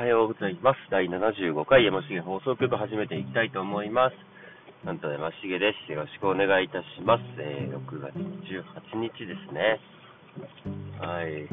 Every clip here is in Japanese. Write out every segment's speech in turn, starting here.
はようございます。第75回山重放送局始めていきたいと思います。なんと山重です。よろしくお願いいたします。えー、6月18日ですね。はい。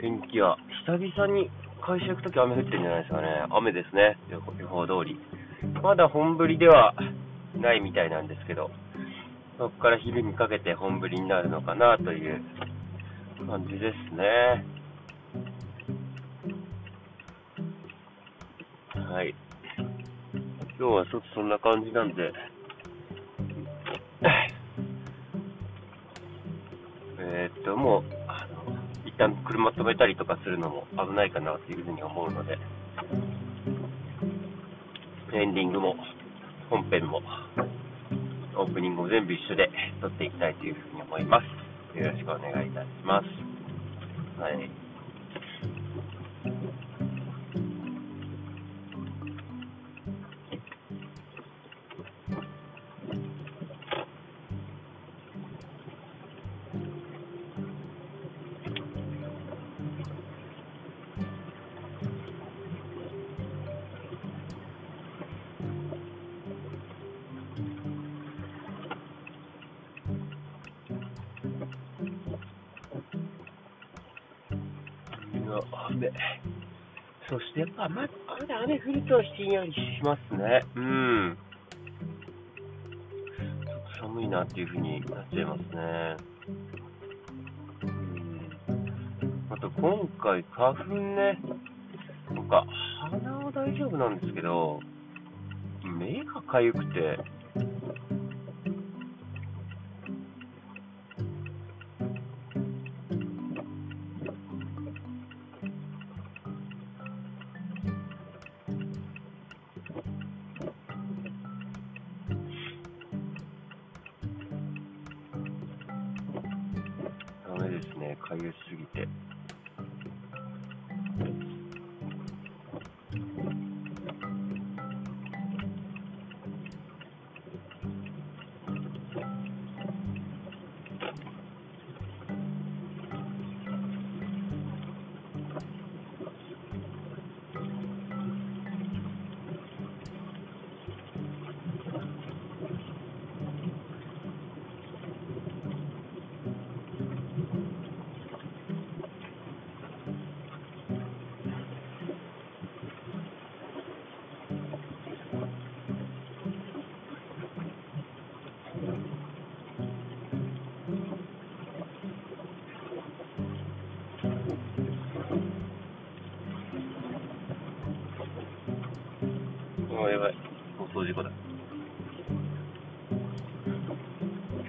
天気は久々に会社行くとき雨降ってるんじゃないですかね。雨ですね。予報予報通り。まだ本降りではないみたいなんですけど、そこから昼にかけて本降りになるのかなという感じですね。はい。今日はちょっとそんな感じなんで、えーっと、もう、あの、一旦車止めたりとかするのも危ないかなというふうに思うので、エンディングも、本編も、オープニングも全部一緒で撮っていきたいというふうに思います。よろしくお願いいたします。はい。の雨。そしてやっぱままだ雨降るとひんやりしますね。うん。ちょっと寒いなっていう風になっちゃいますね。うん。あと今回花粉ね、なんか鼻は大丈夫なんですけど、目が痒くて、もうやばい。放送事故だ。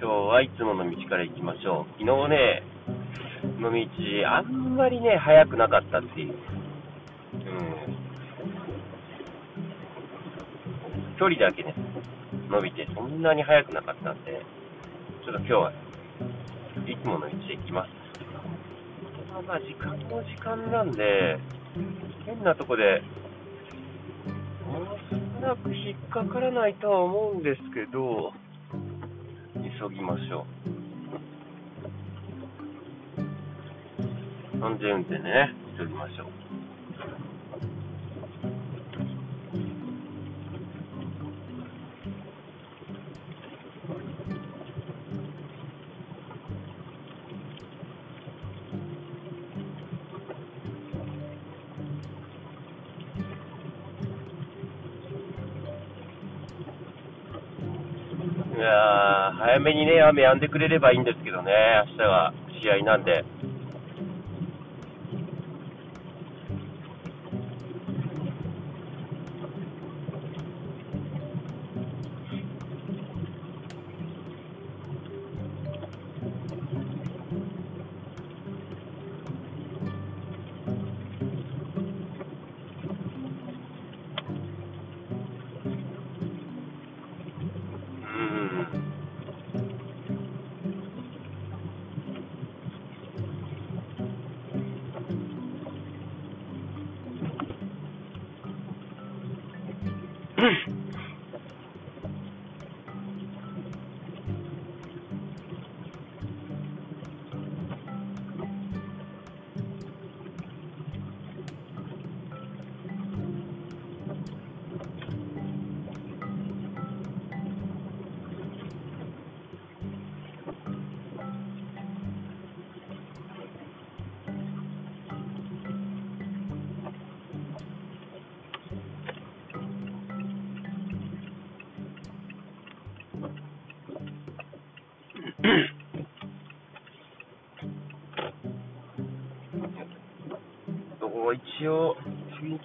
今日はいつもの道から行きましょう。昨日ね、の道、あんまりね、速くなかったっていう。うん。距離だけね、伸びて、そんなに速くなかったんで、ちょっと今日はいつもの道で行きます。まあ、時間も時間なんで、変なとこで、なく引っかからないとは思うんですけど、急ぎましょう。安全運転でね、急ぎましょう。いや、早めにね、雨止んでくれればいいんですけどね、明日は試合なんで。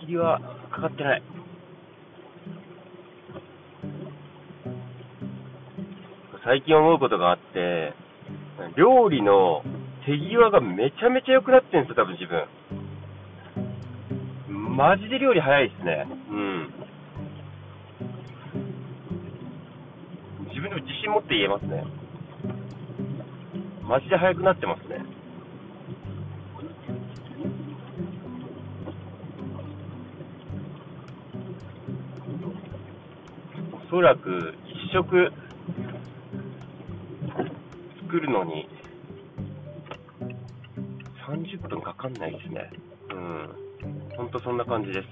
踏切はかかってない。最近思うことがあって、料理の手際がめちゃめちゃ良くなってるんですよ、多分自分。マジで料理早いっすね。うん。自分でも自信持って言えますね。マジで早くなってますね。そらく一食作るのに30分かかんないですね。うん。ほんとそんな感じです。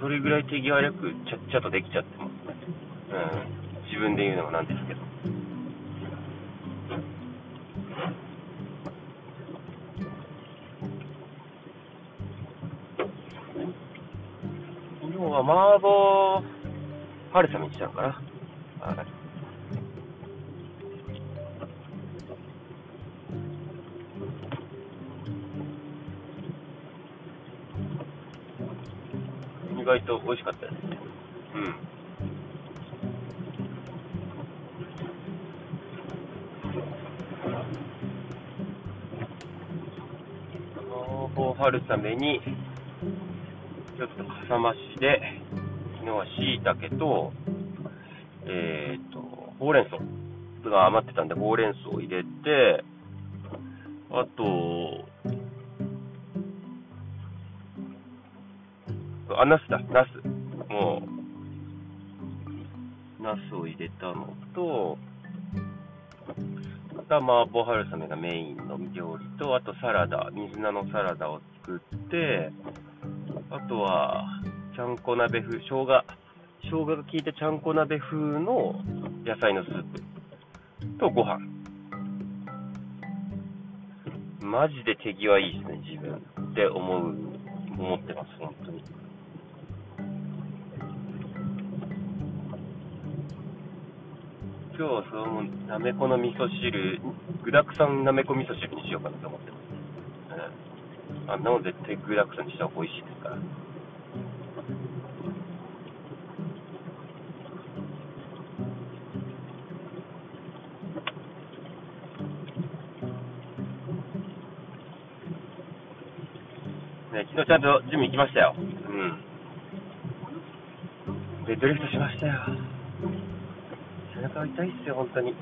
それぐらい手際よくちゃっちゃとできちゃってますね。うん。自分で言うのもなんですけど。麻婆春雨にしたのかな。はい意外と美味しかったですね。うん。麻婆春雨に、ちょっとかさ増しで、昨日は椎茸と、えっ、と、ほうれん草が余ってたんで、ほうれん草を入れて、あと、あ、ナスだ、ナス。もう、ナスを入れたのと、あとは麻婆春雨がメインの料理と、あとサラダ、水菜のサラダを作って、あとは、ちゃんこ鍋風、生姜、生姜が効いたちゃんこ鍋風の野菜のスープとご飯。マジで手際いいですね、自分って思う、思ってます、本当に。今日はそのなめこの味噌汁、具だくさんなめこ味噌汁にしようかなと思ってます。うん、あんなの絶対具だくさんにした方が美味しいですから。ね、昨日ちゃんとジム行きましたよ。うん。で、ドリフトしましたよ。背中痛いっすよ、本当に。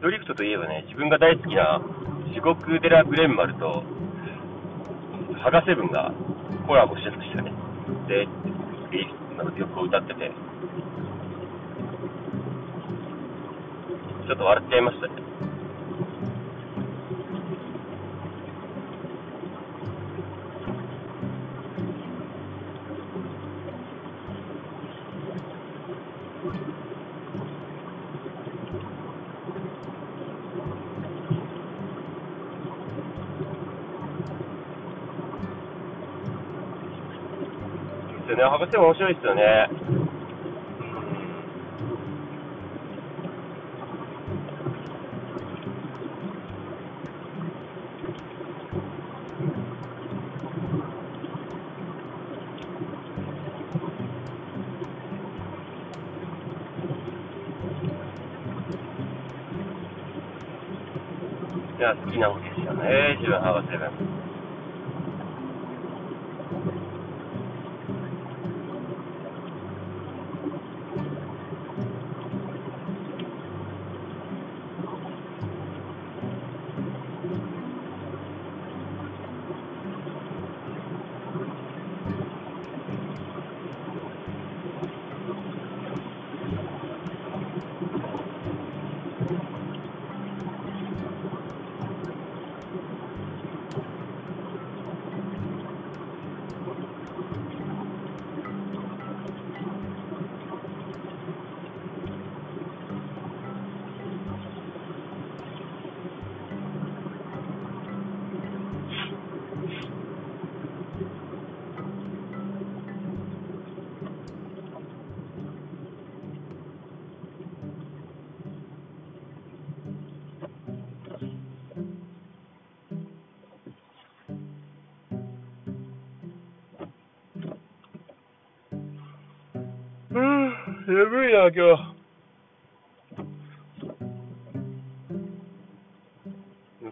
ドリフトといえばね、自分が大好きな四国寺ブレンマルと、ハガセブンがコラボしてましたね。で、リーの曲を歌ってて、ちょっと笑っちゃいましたね。ね。博士も面白いですよね。いや、好きなわけですよね、自分、博士が。な、今日。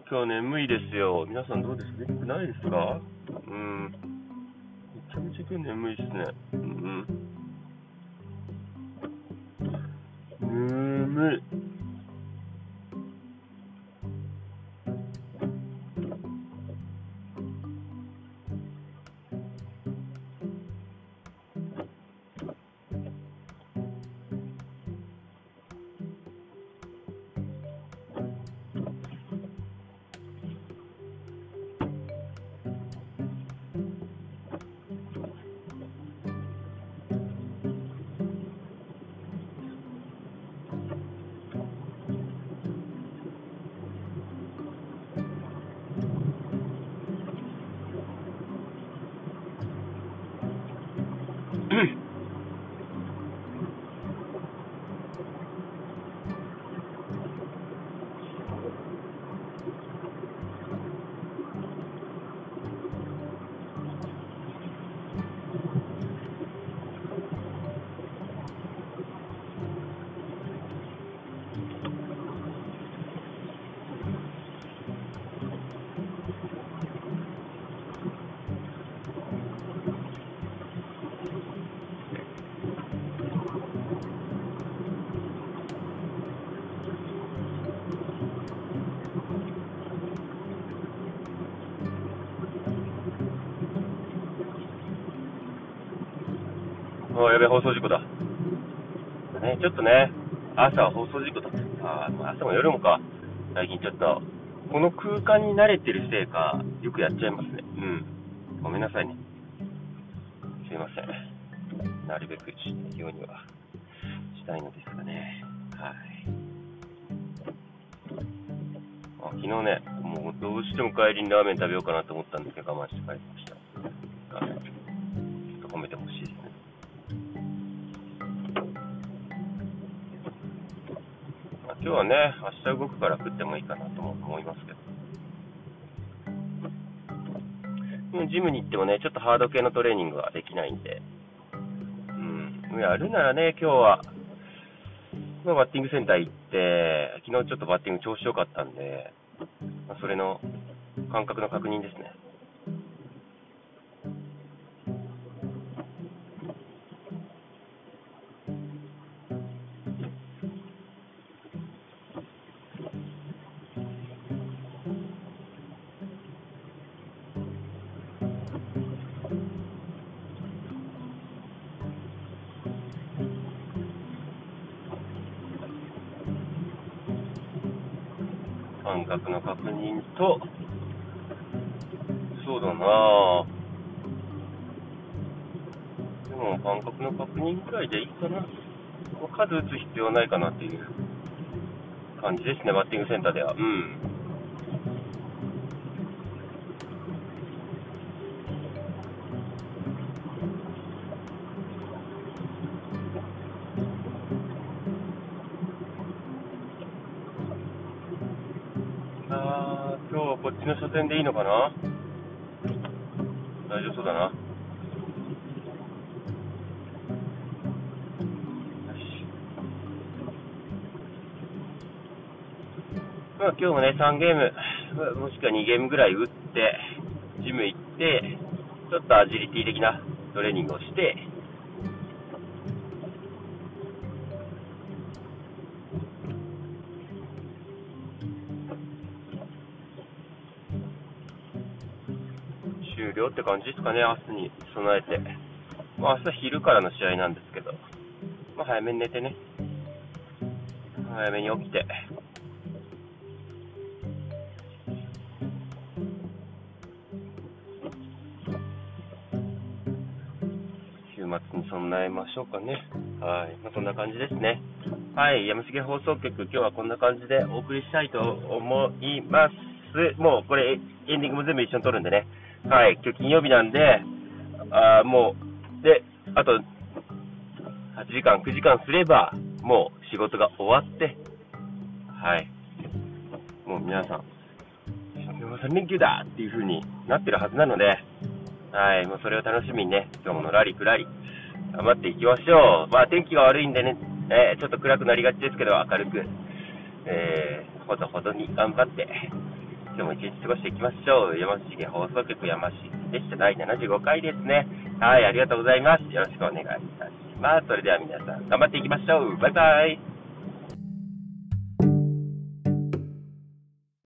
今日眠いですよ。皆さんどうです眠くないですか？うん。めちゃめちゃ今日眠いですね。うん。眠い。あやべ、放送事故だ。ね、ちょっとね、朝は放送事故だった。あ朝も夜もか。最近ちょっと、この空間に慣れてるせいか、よくやっちゃいますね。うん。ごめんなさいね。すいません。なるべくしないようにはしたいのですがね。はい。あ昨日ね、もうどうしても帰りにラーメン食べようかなと思ったんですけど、我慢して帰りました。今日はね、明日動くから食ってもいいかなとも思いますけど。ジムに行ってもね、ちょっとハード系のトレーニングはできないんで、うん、やるならね、今日は、まあ、バッティングセンター行って、昨日ちょっとバッティング調子良かったんで、まあ、それの感覚の確認ですね。感覚の確認と、そうだなでも感覚の確認くらいでいいかな。数打つ必要ないかなっていう感じですね、バッティングセンターでは。うん。線でいいのかな？大丈夫そうだな。まあ、今日もね、3ゲーム、もしくは2ゲームぐらい打って、ジム行って、ちょっとアジリティ的なトレーニングをして、って感じですかね、明日に備えて。まあ、明日昼からの試合なんですけど、まあ、早めに寝てね、早めに起きて、週末に備えましょうかね。はい。まあ、そんな感じですね。はい。山重放送局、今日はこんな感じでお送りしたいと思います。もうこれ、エンディングも全部一緒に撮るんでね。はい、今日金曜日なんで、あもう、で、あと、8時間、9時間すれば、もう仕事が終わって、はい、もう皆さん、3連休だっていう風になってるはずなので、はい、もうそれを楽しみにね、今日ものらりくらり、頑張っていきましょう。まあ天気が悪いんでね、えー、ちょっと暗くなりがちですけど、明るく、えー、ほどほどに頑張って、今日も一日過ごしていきましょう。山重放送局山重でした。第75回ですね。はい、ありがとうございます。よろしくお願いいたします。それでは皆さん、頑張っていきましょう。バイバイ。